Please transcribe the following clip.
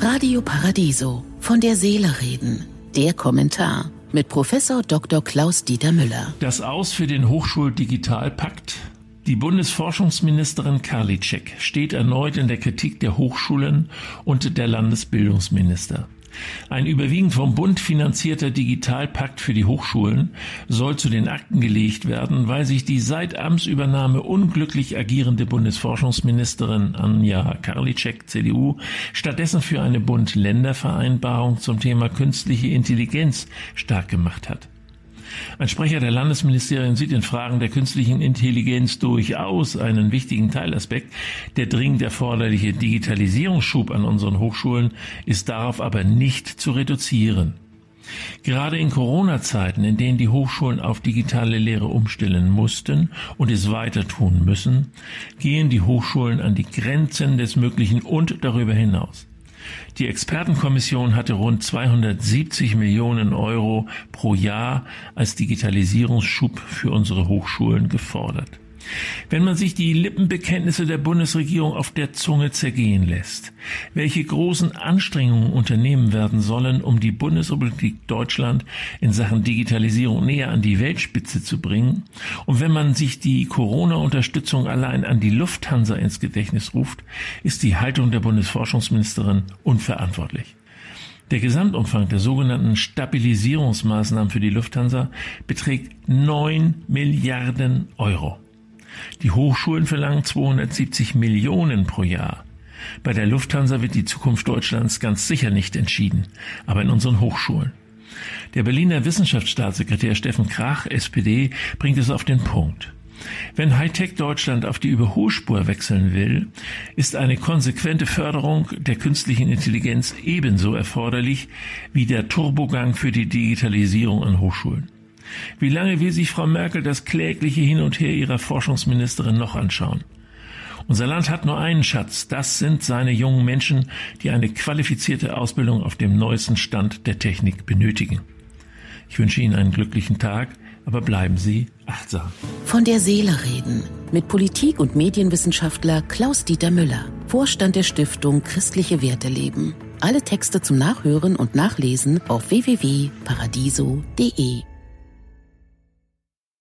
Radio Paradiso von der Seele reden. Der Kommentar mit Professor Dr. Klaus Dieter Müller. Das Aus für den Hochschuldigitalpakt. Die Bundesforschungsministerin Karliczek steht erneut in der Kritik der Hochschulen und der Landesbildungsminister. Ein überwiegend vom Bund finanzierter Digitalpakt für die Hochschulen soll zu den Akten gelegt werden, weil sich die seit Amtsübernahme unglücklich agierende Bundesforschungsministerin Anja Karliczek, CDU, stattdessen für eine Bund-Länder-Vereinbarung zum Thema künstliche Intelligenz stark gemacht hat. Ein Sprecher der Landesministerien sieht in Fragen der künstlichen Intelligenz durchaus einen wichtigen Teilaspekt. Der dringend erforderliche Digitalisierungsschub an unseren Hochschulen ist darauf aber nicht zu reduzieren. Gerade in Corona-Zeiten, in denen die Hochschulen auf digitale Lehre umstellen mussten und es weiter tun müssen, gehen die Hochschulen an die Grenzen des Möglichen und darüber hinaus. Die Expertenkommission hatte rund 270 Millionen Euro pro Jahr als Digitalisierungsschub für unsere Hochschulen gefordert. Wenn man sich die Lippenbekenntnisse der Bundesregierung auf der Zunge zergehen lässt, welche großen Anstrengungen unternehmen werden sollen, um die Bundesrepublik Deutschland in Sachen Digitalisierung näher an die Weltspitze zu bringen, und wenn man sich die Corona-Unterstützung allein an die Lufthansa ins Gedächtnis ruft, ist die Haltung der Bundesforschungsministerin unverantwortlich. Der Gesamtumfang der sogenannten Stabilisierungsmaßnahmen für die Lufthansa beträgt 9 Milliarden Euro. Die Hochschulen verlangen 270 Millionen pro Jahr. Bei der Lufthansa wird die Zukunft Deutschlands ganz sicher nicht entschieden, aber in unseren Hochschulen. Der Berliner Wissenschaftsstaatssekretär Steffen Krach, SPD, bringt es auf den Punkt. Wenn Hightech Deutschland auf die Überholspur wechseln will, ist eine konsequente Förderung der künstlichen Intelligenz ebenso erforderlich wie der Turbogang für die Digitalisierung an Hochschulen. Wie lange will sich Frau Merkel das klägliche Hin und Her ihrer Forschungsministerin noch anschauen? Unser Land hat nur einen Schatz, das sind seine jungen Menschen, die eine qualifizierte Ausbildung auf dem neuesten Stand der Technik benötigen. Ich wünsche Ihnen einen glücklichen Tag, aber bleiben Sie achtsam. Von der Seele reden mit Politik- und Medienwissenschaftler Klaus-Dieter Müller, Vorstand der Stiftung Christliche Werte leben. Alle Texte zum Nachhören und Nachlesen auf www.paradiso.de.